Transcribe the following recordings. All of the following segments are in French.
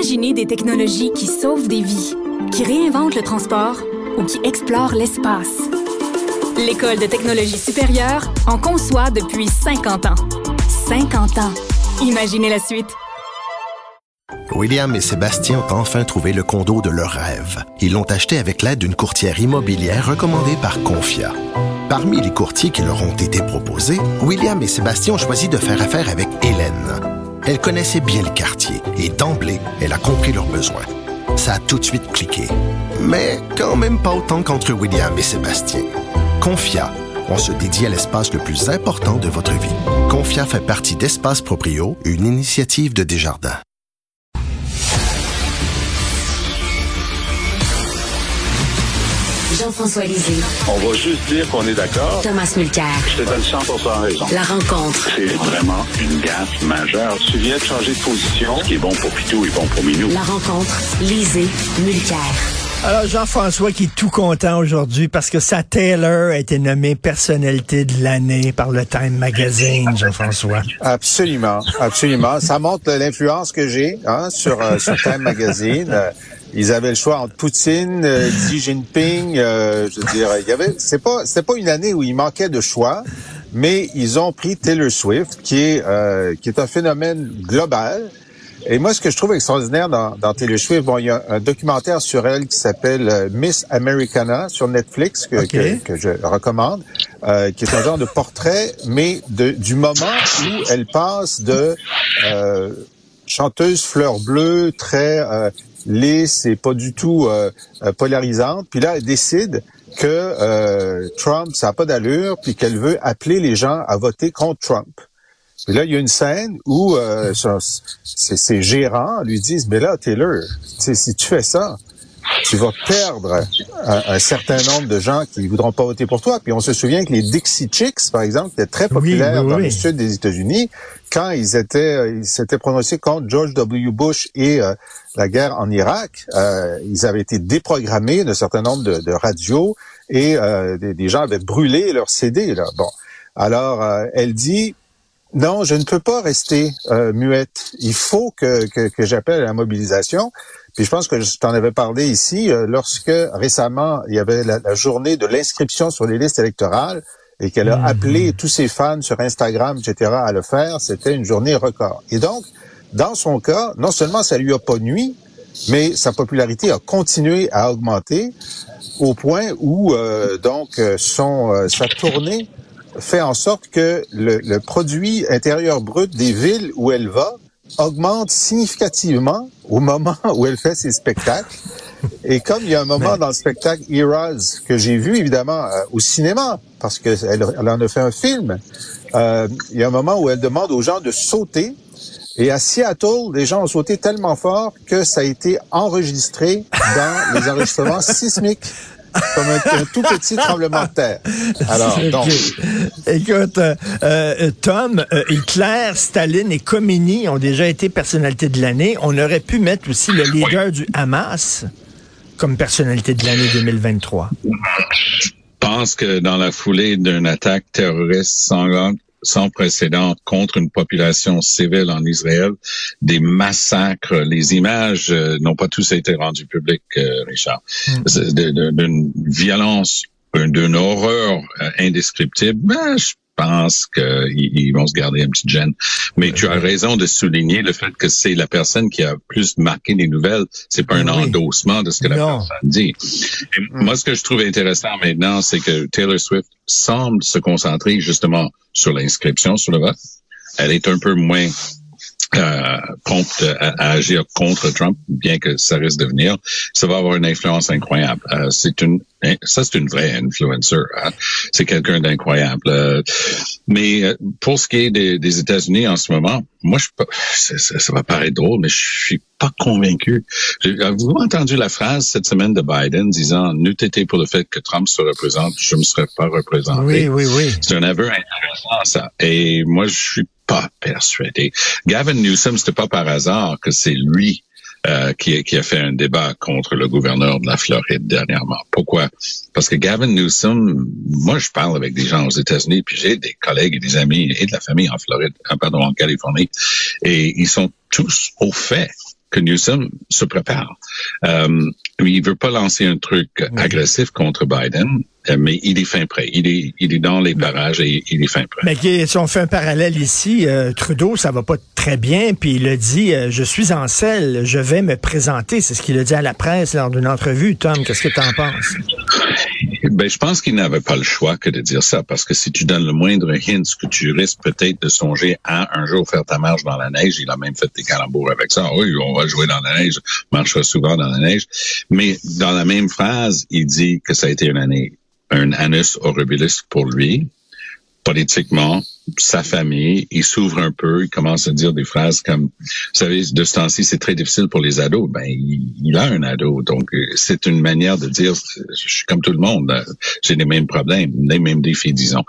Imaginez des technologies qui sauvent des vies, qui réinventent le transport ou qui explorent l'espace. L'École de technologie supérieure en conçoit depuis 50 ans. 50 ans. Imaginez la suite. William et Sébastien ont enfin trouvé le condo de leur rêve. Ils l'ont acheté avec l'aide d'une courtière immobilière recommandée par Confia. Parmi les courtiers qui leur ont été proposés, William et Sébastien ont choisi de faire affaire avec Hélène. Elle connaissait bien le quartier et d'emblée, elle a compris leurs besoins. Ça a tout de suite cliqué. Mais quand même pas autant qu'entre William et Sébastien. Confia, on se dédie à l'espace le plus important de votre vie. Confia fait partie d'Espace Proprio, une initiative de Desjardins. Jean-François Lisée. On va juste dire qu'on est d'accord. Thomas Mulcair. Je te donne 100% raison. La rencontre. C'est vraiment une gaffe majeure. Tu viens de changer de position. Ce qui est bon pour Pitou est bon pour Minou. La rencontre. Lisée. Mulcair. Alors, Jean-François qui est tout content aujourd'hui parce que sa Taylor a été nommée personnalité de l'année par le Time Magazine, Jean-François. Absolument, absolument. Ça montre l'influence que j'ai hein, sur, euh, sur Time Magazine. Euh, ils avaient le choix entre Poutine, euh, Xi Jinping. Euh, je veux dire, il y avait. C'est pas, c'est pas une année où il manquait de choix, mais ils ont pris Taylor Swift, qui est, euh, qui est un phénomène global. Et moi, ce que je trouve extraordinaire dans, dans Taylor Swift, bon, il y a un documentaire sur elle qui s'appelle Miss Americana sur Netflix que, que, que, je recommande, euh, qui est un genre de portrait, mais de, du moment où elle passe de euh, chanteuse fleur bleue, très lisse et pas du tout euh, euh, polarisante. Puis là, elle décide que euh, Trump, ça n'a pas d'allure, puis qu'elle veut appeler les gens à voter contre Trump. Et là, il y a une scène où euh, ses gérants lui disent, mais là, Taylor, si tu fais ça, tu vas perdre un, certain nombre de gens qui voudront pas voter pour toi. Puis on se souvient que les Dixie Chicks, par exemple, étaient très populaires dans le sud des États-Unis quand ils étaient, ils s'étaient prononcés contre George W. Bush et euh, la guerre en Irak. Euh, ils avaient été déprogrammés d'un certain nombre de, de radios et euh, des, gens avaient brûlé leurs CD. Là. Bon, alors elle dit non, je ne peux pas rester muette. Il faut que, que, que j'appelle à la mobilisation. Puis je pense que je t'en avais parlé ici euh, lorsque récemment il y avait la, journée de l'inscription sur les listes électorales et qu'elle a mhm. appelé tous ses fans sur Instagram, etc. à le faire. C'était une journée record. Et donc, dans son cas, non seulement ça lui a pas nuit, mais sa popularité a continué à augmenter au point où euh, donc euh, son sa tournée fait en sorte que le, le produit intérieur brut des villes où elle va augmente significativement au moment où elle fait ses spectacles. Et comme il y a un moment dans le spectacle Eras que j'ai vu évidemment euh, au cinéma, parce qu'elle elle en a fait un film, euh, il y a un moment où elle demande aux gens de sauter. Et à Seattle, les gens ont sauté tellement fort que ça a été enregistré dans les enregistrements sismiques comme un, tout petit tremblement de terre. Alors, donc. Écoute, euh, euh, Tom, euh, Hitler, Staline et Khomeini ont déjà été personnalités de l'année. On aurait pu mettre aussi le leader du Hamas comme personnalité de l'année 2023. Je pense que dans la foulée d'une attaque terroriste sanglante sans précédent contre une population civile en Israël, des massacres. Les images euh, n'ont pas tous été rendues publiques, euh, Richard. Mm. D'une violence, d'une horreur euh, indescriptible. Ben, je pense qu'ils vont se garder un petit gêne. Mais tu as raison de souligner le fait que c'est la personne qui a plus marqué les nouvelles. C'est pas un endossement de ce que la personne dit. Mm. Moi, ce que je trouve intéressant maintenant, c'est que Taylor Swift semble se concentrer justement sur l'inscription sur le vote. Elle est un peu moins euh, prompte à, agir contre Trump, bien que ça risque de venir, ça va avoir une influence incroyable. Euh, c'est une, hein, ça c'est une vraie influencer. Hein. C'est quelqu'un d'incroyable. Euh, mais euh, pour ce qui est des, des États-Unis en ce moment, moi je ça, ça, va paraître drôle, mais je suis pas convaincu. Avez-vous entendu la phrase cette semaine de Biden disant n'eût été pour le fait que Trump se représente, je me serais pas représenté. Oui, oui, oui. C'est un aveu intéressant ça. Et moi je suis pas persuadé. Gavin Newsom, c'était pas par hasard que c'est lui euh, qui, qui, a fait un débat contre le gouverneur de la Floride dernièrement. Pourquoi? Parce que Gavin Newsom, moi je parle avec des gens aux États-Unis, puis j'ai des collègues et des amis et de la famille en Floride, euh, pardon, en Californie, et ils sont tous au fait que Newsom se prépare. Euh, il veut pas lancer un truc agressif contre Biden, mais il est fin prêt. Il est, il est dans les parages et il est fin prêt. Mais si on fait un parallèle ici, euh, Trudeau, ça va pas très bien, puis il a dit, euh, je suis en selle, je vais me présenter. C'est ce qu'il a dit à la presse lors d'une entrevue. Tom, qu'est-ce que tu en penses? Ben, je pense qu'il n'avait pas le choix que de dire ça, parce que si tu donnes le moindre hint que tu risques peut-être de songer à un jour faire ta marche dans la neige, il a même fait des calembours avec ça. Oui, on va jouer dans la neige, marchera souvent dans la neige. Mais dans la même phrase, il dit que ça a été une année, un annus horribilis pour lui, politiquement, sa famille, il s'ouvre un peu, il commence à dire des phrases comme, vous savez, de ce temps-ci, c'est très difficile pour les ados. Ben, il, a un ado, donc euh, c'est une manière de dire, je suis comme tout le monde, euh, j'ai les mêmes problèmes, les mêmes défis, disons.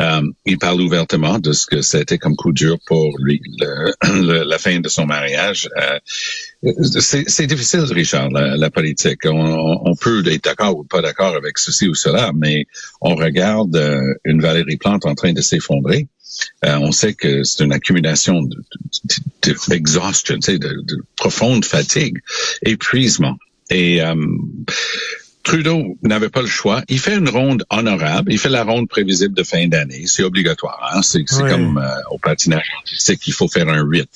Euh, il parle ouvertement de ce que c'était comme coup dur pour lui, la fin de son mariage. c'est difficile, Richard, la, politique. On, on, peut être d'accord ou pas d'accord avec ceci ou cela, mais on regarde une Valérie Plante en train de s'effondrer. Euh, on sait que c'est une accumulation d'exhaustion, de, de, de, profonde fatigue, épuisement. Et euh, Trudeau n'avait pas le choix. Il fait une ronde honorable. Il fait la ronde prévisible de fin d'année. C'est obligatoire. Hein? C'est comme euh, au patinage. C'est qu'il faut faire un 8.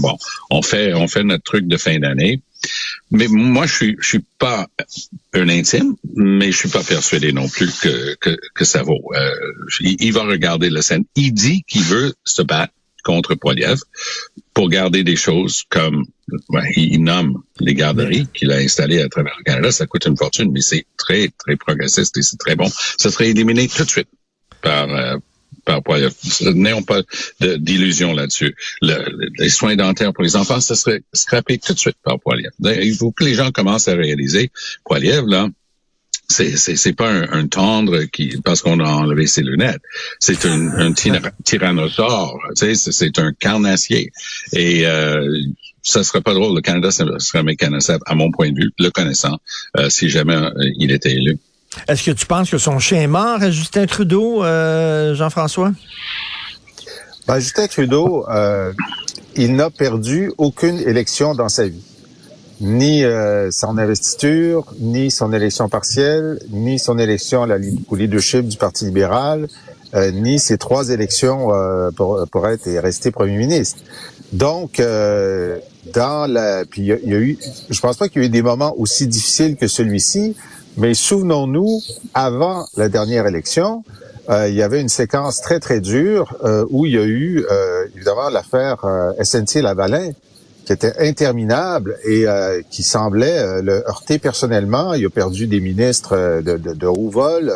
bon, on fait on fait notre truc de fin d'année. Mais moi, je suis, je suis pas un intime, mais je suis pas persuadé non plus que, que, que ça vaut. Euh, il, va regarder la scène. Il dit qu'il veut se battre contre Poiliev pour garder des choses comme il, nomme les garderies qu'il a installées à travers le Canada. Ça coûte une fortune, mais c'est très, très progressiste et c'est très bon. Ça serait éliminé tout de suite par, euh, par N'ayons pas d'illusion là-dessus. Le, les soins dentaires pour les enfants, ça serait scrappé tout de suite par Poiliev. Il faut que les gens commencent à réaliser, Poiliev, là, c'est c'est pas un, tendre qui parce qu'on a enlevé ses lunettes. C'est un, un tyrannosaure. C'est un carnassier. Et euh, ça serait pas drôle. Le Canada serait mécanisé, à mon point de vue, le connaissant, euh, si jamais euh, il était élu. Est-ce que tu penses que son chien est mort, Justin Trudeau, euh, Jean-François? Ben, Justin Trudeau, euh, il n'a perdu aucune élection dans sa vie. Ni euh, son investiture, ni son élection partielle, ni son élection au leadership du Parti libéral, ni ses trois élections pour, pour être et rester premier ministre. Donc, dans la, puis il y, a eu, je pense pas qu'il y ait eu des moments aussi difficiles que celui-ci, mais souvenons-nous, avant la dernière élection, euh, il y avait une séquence très, très dure euh, où il y a eu, euh, évidemment, l'affaire euh, SNC-Lavalin, qui était interminable et qui semblait le heurter personnellement. Il a perdu des ministres de, de, de haut vol.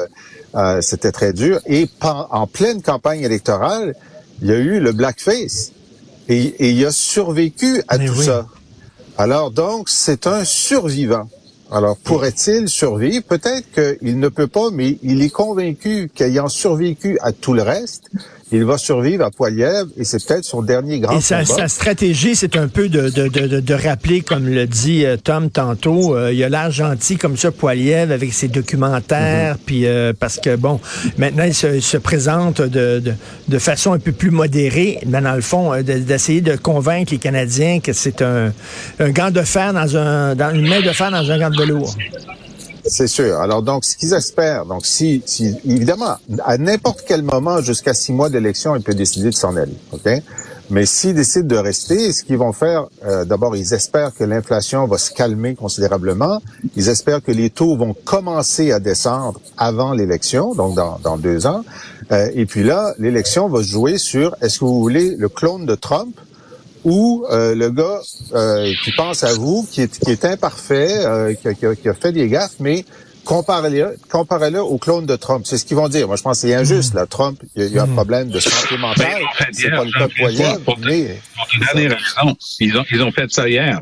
C'était très dur. Et en pleine campagne électorale, il y a eu le blackface. Et, et il a survécu à tout ça. Alors donc, c'est un survivant. Alors, pourrait-il survivre? Peut-être qu'il ne peut pas, mais il est convaincu qu'ayant survécu à tout le reste, il va survivre à Poiliev et c'est peut-être son dernier grand et sa, sa stratégie, c'est un peu de, de, de, de, rappeler, comme le dit euh, Tom tantôt, euh, il a l'air gentil comme ça, Poiliev, avec ses documentaires, mhm. puis euh, parce que, bon, maintenant, il se, se présente de, de, de, façon un peu plus modérée, mais dans le fond, d'essayer de, convaincre les Canadiens que c'est un, un gant de fer dans un, dans une main de fer dans un gant de velours. C'est sûr. Alors donc, ce qu'ils espèrent, donc si, si évidemment, à n'importe quel moment, jusqu'à six mois d'élection, il peut décider de s'en aller. Ok? Mais s'ils décident de rester, ce qu'ils vont faire, euh, d'abord, ils espèrent que l'inflation va se calmer considérablement. Ils espèrent que les taux vont commencer à descendre avant l'élection, donc dans, dans deux ans. Euh, et puis là, l'élection va se jouer sur est-ce que vous voulez le clone de Trump ou euh, le gars euh, qui pense à vous, qui est, qui est imparfait, euh, qui, a, qui, a, fait des gaffes, mais comparez-le comparez -le au clone de Trump. C'est ce qu'ils vont dire. Moi, je pense que c'est injuste. Là. Trump, il y, a, un hmm. problème de santé mentale. C'est pas le cas mais... Ils ont, ils ont fait ça hier.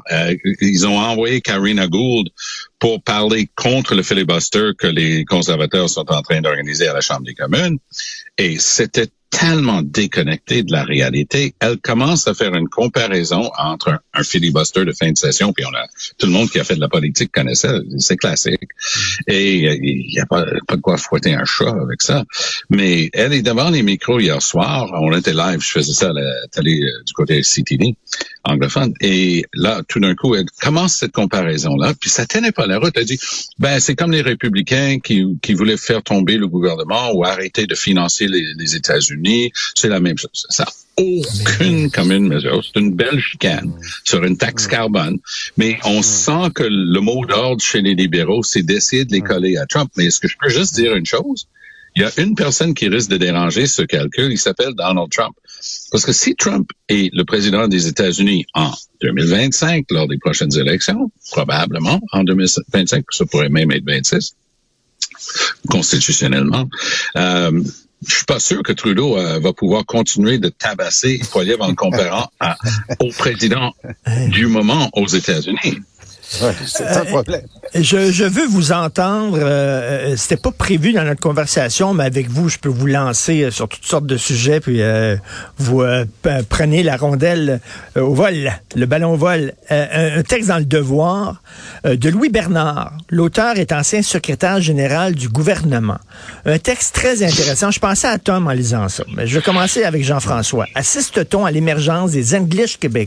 ils ont envoyé Karina Gould pour parler contre le filibuster que les conservateurs sont en train d'organiser à la Chambre des communes. Et c'était tellement déconnectée de la réalité. Elle commence à faire une comparaison entre un, filibuster de fin de session, puis on a tout le monde qui a fait de la politique connaît ça, c'est classique. Et il n'y a pas, de quoi fouetter un chat avec ça. Mais elle est devant les micros hier soir. On était live, je faisais ça à la télé euh, du côté CTV. anglophone. Et là, tout d'un coup, elle commence cette comparaison-là, puis ça tenait pas la route. Elle dit, ben c'est comme les républicains qui, voulaient faire tomber le gouvernement ou arrêter de financer les États-Unis. C'est la même chose. Ça aucune commune mesure. C'est une belle chicane sur une taxe carbone. Mais on sent que le mot d'ordre chez les libéraux, c'est d'essayer de les coller à Trump. Mais est-ce que je peux juste dire une chose? Il y a une personne qui risque de déranger ce calcul, il s'appelle Donald Trump. Parce que si Trump est le président des États-Unis en 2025, lors des prochaines élections, probablement en 2025, ça pourrait même être 26, constitutionnellement, euh, je suis pas sûr que Trudeau euh, va pouvoir continuer de tabasser Poiliev en le comparant au président du moment aux États-Unis. C'est un problème. Je, je, veux vous entendre. Euh, C'était pas prévu dans notre conversation, mais avec vous, je peux vous lancer euh, sur toutes sortes de sujets, puis euh, vous euh, prenez la rondelle au vol, le ballon au vol. Un, texte dans le Devoir de Louis Bernard. L'auteur est ancien secrétaire général du gouvernement. Un texte très intéressant. Je pensais à Tom en lisant ça, mais je vais commencer avec Jean-François. Assiste-t-on à l'émergence des English Québécois?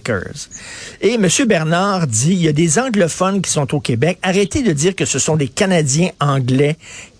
Et M. Bernard dit, il y a des anglophones qui sont au Québec. Arrêtez de dire que ce sont des Canadiens anglais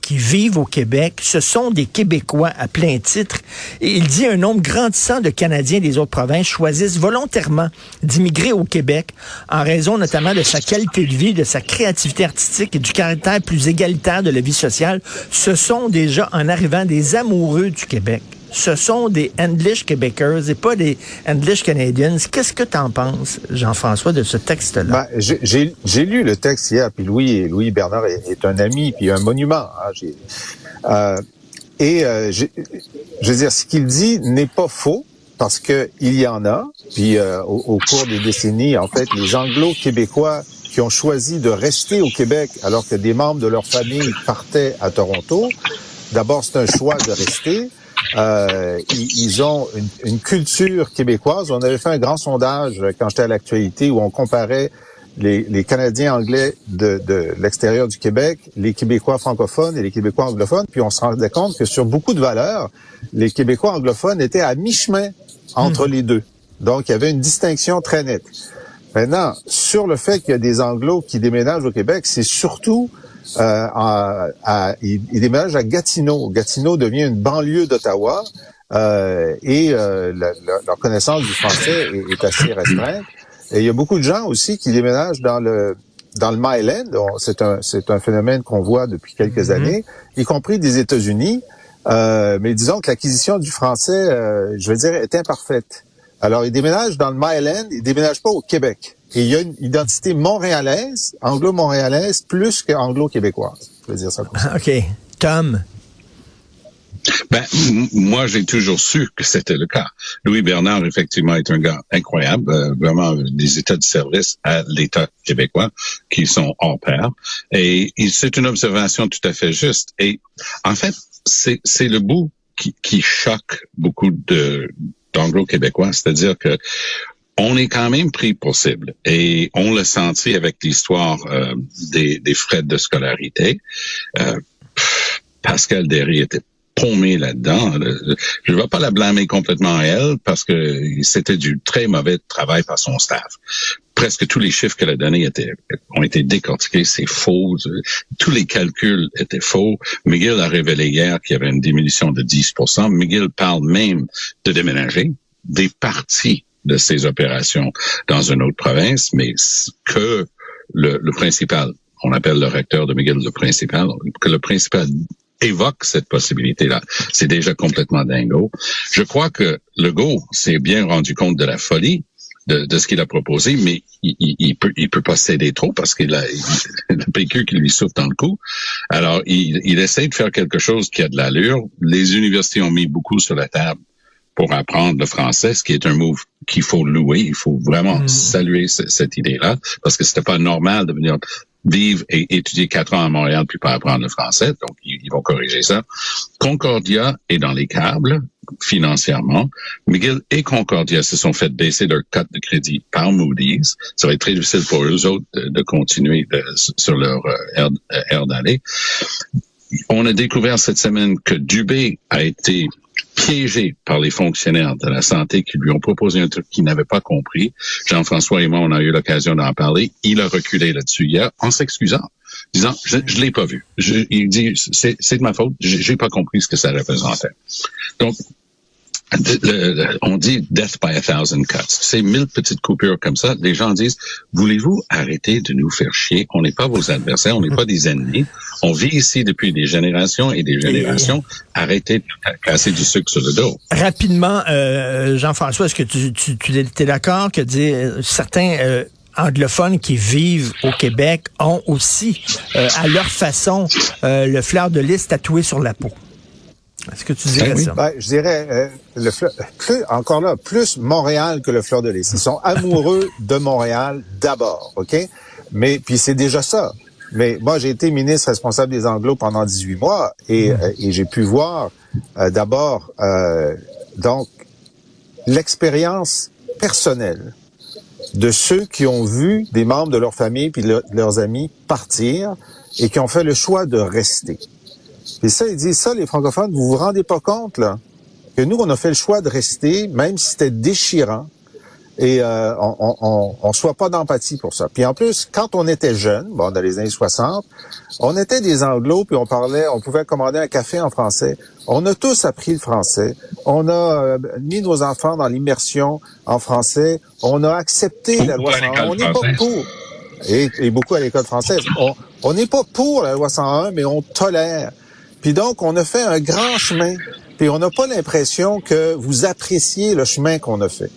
qui vivent au Québec, ce sont des Québécois à plein titre. Et il dit un nombre grandissant de Canadiens des autres provinces choisissent volontairement d'immigrer au Québec en raison notamment de sa qualité de vie, de sa créativité artistique et du caractère plus égalitaire de la vie sociale. Ce sont déjà en arrivant des amoureux du Québec ce sont des English Québécois et pas des English Canadians. Qu'est-ce que tu en penses, Jean-François, de ce texte-là? Ben, J'ai lu le texte hier, puis Louis, Louis Bernard est, un ami, puis un monument. Hein, euh, et euh, je veux dire, ce qu'il dit n'est pas faux, parce que il y en a. Puis euh, au, cours des décennies, en fait, les Anglo-Québécois qui ont choisi de rester au Québec alors que des membres de leur famille partaient à Toronto, d'abord c'est un choix de rester. Euh, ils, ont une, une, culture québécoise. On avait fait un grand sondage quand j'étais à l'actualité où on comparait les, les Canadiens anglais de, de l'extérieur du Québec, les Québécois francophones et les Québécois anglophones, puis on se rendait compte que sur beaucoup de valeurs, les Québécois anglophones étaient à mi-chemin entre hmm. les deux. Donc, il y avait une distinction très nette. Maintenant, sur le fait qu'il y a des Anglos qui déménagent au Québec, c'est surtout euh, à, à, il, déménage à Gatineau. Gatineau devient une banlieue d'Ottawa euh, et euh, la, leur connaissance du français est, assez restreinte. Et il y a beaucoup de gens aussi qui déménagent dans le dans le Myland. C'est un c'est un phénomène qu'on voit depuis quelques mm-hmm. années, y compris des États-Unis. Euh, mais disons que l'acquisition du français, euh, je veux dire, est imparfaite. Alors, ils déménagent dans le Myland, ils déménagent pas au Québec. Et il y a une identité montréalaise, anglo-montréalaise, plus qu'anglo-québécoise. Je veux dire ça comme ça. OK. Tom? Ben, moi, j'ai toujours su que c'était le cas. Louis Bernard, effectivement, est un gars incroyable, euh, vraiment des états de service à l'État québécois qui sont hors pair. Et, et c'est une observation tout à fait juste. Et en fait, c'est le bout qui, qui choque beaucoup de d'anglo-québécois, c'est-à-dire que on est quand même pris pour cible et on l'a senti avec l'histoire euh, des, des, frais de scolarité. Euh, Pascal Derry était paumé là-dedans. Je ne vais pas la blâmer complètement à elle parce que c'était du très mauvais travail par son staff. Presque tous les chiffres qu'elle a donnés étaient, ont été décortiqués, c'est faux. Tous les calculs étaient faux. McGill a révélé hier qu'il y avait une diminution de 10% McGill parle même de déménager des parties de ces opérations dans une autre province, mais que le, le principal, on appelle le recteur de McGill le principal, que le principal évoque cette possibilité-là. C'est déjà complètement dingo. Je crois que Legault s'est bien rendu compte de la folie de, de ce qu'il a proposé, mais il, il, il, peut il peut pas céder trop parce qu'il a le PQ qui lui souffle dans le cou. Alors, il, il essaie de faire quelque chose qui a de l'allure. Les universités ont mis beaucoup sur la table pour apprendre le français, ce qui est un move qu'il faut louer. Il faut vraiment mm. saluer cette idée-là, parce que c'était pas normal de venir vivre et étudier quatre ans à Montréal puis pas apprendre le français. Donc, ils, vont corriger ça. Concordia est dans les câbles financièrement. McGill et Concordia se sont fait baisser leur cote de crédit par Moody's. Ça va être très difficile pour eux autres de, continuer sur leur euh, air, d'aller. On a découvert cette semaine que Dubé a été piégé par les fonctionnaires de la santé qui lui ont proposé un truc qu'il n'avait pas compris. Jean-François et moi, on a eu l'occasion d'en parler. Il a reculé là-dessus hier en s'excusant, disant je, je l'ai pas vu. Il dit c'est, de ma faute. J'ai, pas compris ce que ça représentait. Donc on dit death by a thousand cuts. C'est mille petites coupures comme ça. Les gens disent, voulez-vous arrêter de nous faire chier? On n'est pas vos adversaires, on n'est pas des ennemis. On vit ici depuis des générations et des générations. Arrêtez de casser du sucre sur le dos. Rapidement, euh, Jean-François, est-ce que tu, tu, tu es d'accord que dire, euh, certains euh, anglophones qui vivent au Québec ont aussi, euh, à leur façon, euh, le fleur de lys tatoué sur la peau? Est-ce que tu dirais Ben oui. ça? Ben, je dirais, euh, le fleur- plus, encore là, plus Montréal que le fleur de lys. Ils sont amoureux de Montréal d'abord, OK? Mais, puis c'est déjà ça. Mais moi, j'ai été ministre responsable des Anglos pendant 18 mois et, euh, et j'ai pu voir euh, d'abord, euh, donc, l'expérience personnelle de ceux qui ont vu des membres de leur famille puis le- leurs amis partir et qui ont fait le choix de rester. Et ça, ils disent ça, les francophones, vous vous rendez pas compte, là, que nous, on a fait le choix de rester, même si c'était déchirant, et euh, on, on, on, on soit pas d'empathie pour ça. Puis en plus, quand on était jeune, bon, dans les années 60, on était des anglos, puis on parlait, on pouvait commander un café en français. On a tous appris le français. On a euh, mis nos enfants dans l'immersion en français. On a accepté la loi Beaucoup à 101. On n'est pas pour. Et, et beaucoup à l'école française. On- On n'est pas pour la loi 101, mais on tolère. Puis donc, on a fait un grand chemin. Puis on n'a pas l'impression que vous appréciez le chemin qu'on a fait.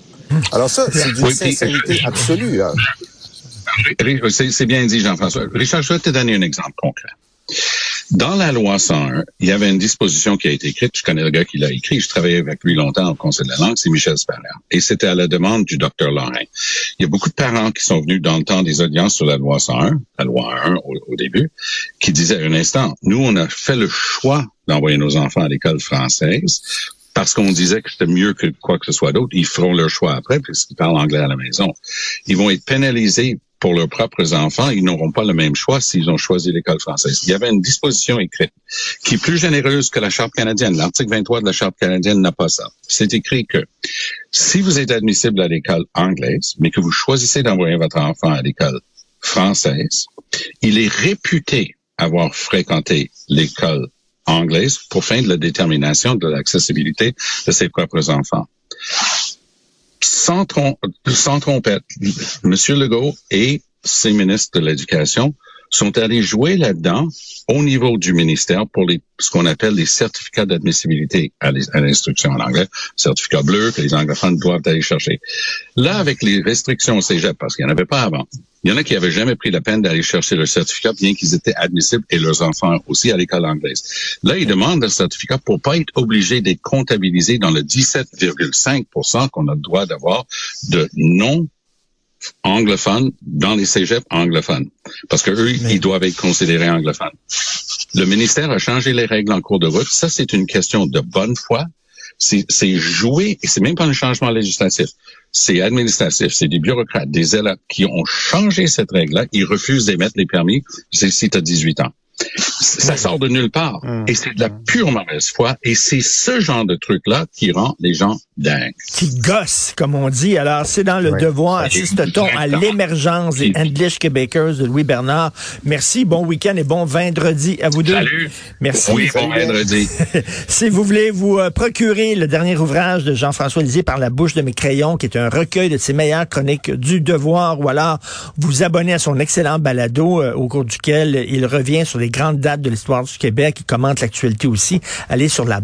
Alors ça, c'est d'une Oui, puis- sincérité absolue. là. Ri- C'est c'est bien dit, Jean-François. Richard, je vais te donner un exemple concret. Dans la loi 101, il y avait une disposition qui a été écrite. Je connais le gars qui l'a écrit. Je travaillais avec lui longtemps au Conseil de la langue. C'est Michel Spaller. Et c'était à la demande du docteur Lorrain. Il y a beaucoup de parents qui sont venus dans le temps des audiences sur la loi 101, la loi 1 au, au début, qui disaient un instant, nous, on a fait le choix d'envoyer nos enfants à l'école française parce qu'on disait que c'était mieux que quoi que ce soit d'autre. Ils feront leur choix après puisqu'ils parlent anglais à la maison. Ils vont être pénalisés pour leurs propres enfants. Ils n'auront pas le même choix s'ils ont choisi l'école française. Il y avait une disposition écrite qui est plus généreuse que la Charte canadienne. L'article 23 de la Charte canadienne n'a pas ça. C'est écrit que si vous êtes admissible à l'école anglaise, mais que vous choisissez d'envoyer votre enfant à l'école française, il est réputé avoir fréquenté l'école anglaise pour fin de la détermination de l'accessibilité de ses propres enfants. Sans, trom- sans trompette, M. Legault et ses ministres de l'Éducation sont allés jouer là-dedans au niveau du ministère pour les, ce qu'on appelle les certificats d'admissibilité à l'instruction en anglais, certificats bleus que les anglophones doivent aller chercher. Là, avec les restrictions au cégep, parce qu'il n'y en avait pas avant, il y en a qui avaient jamais pris la peine d'aller chercher leur certificat, bien qu'ils étaient admissibles et leurs enfants aussi à l'école anglaise. Là, ils demandent le certificat pour pas être obligés d'être comptabilisés dans le 17,5% qu'on a le droit d'avoir de non anglophones dans les cégeps anglophones. Parce que eux, ils doivent être considérés anglophones. Le ministère a changé les règles en cours de route. Ça, c'est une question de bonne foi. C'est joué, et c'est même pas un changement législatif. C'est administratif. C'est des bureaucrates, des élèves qui ont changé cette règle-là. Ils refusent d'émettre les permis si tu as 18 ans. Ça sort de nulle part. Et c'est de la pure mauvaise foi. Et c'est ce genre de truc-là qui rend les gens dingues. Qui gosse, comme on dit. Alors, c'est dans le Oui. devoir. Assiste-t-on à l'émergence des English Québécois de Louis Bernard? Merci, bon week-end et bon vendredi à vous deux. Salut. Merci. Oui, bon vendredi. si vous voulez vous euh, procurer le dernier ouvrage de Jean-François Lisée par la bouche de mes crayons, qui est un recueil de ses meilleures chroniques du devoir, ou alors vous abonner à son excellent balado euh, au cours duquel il revient sur les grandes dates de l'histoire du Québec, il commente l'actualité aussi, allez sur la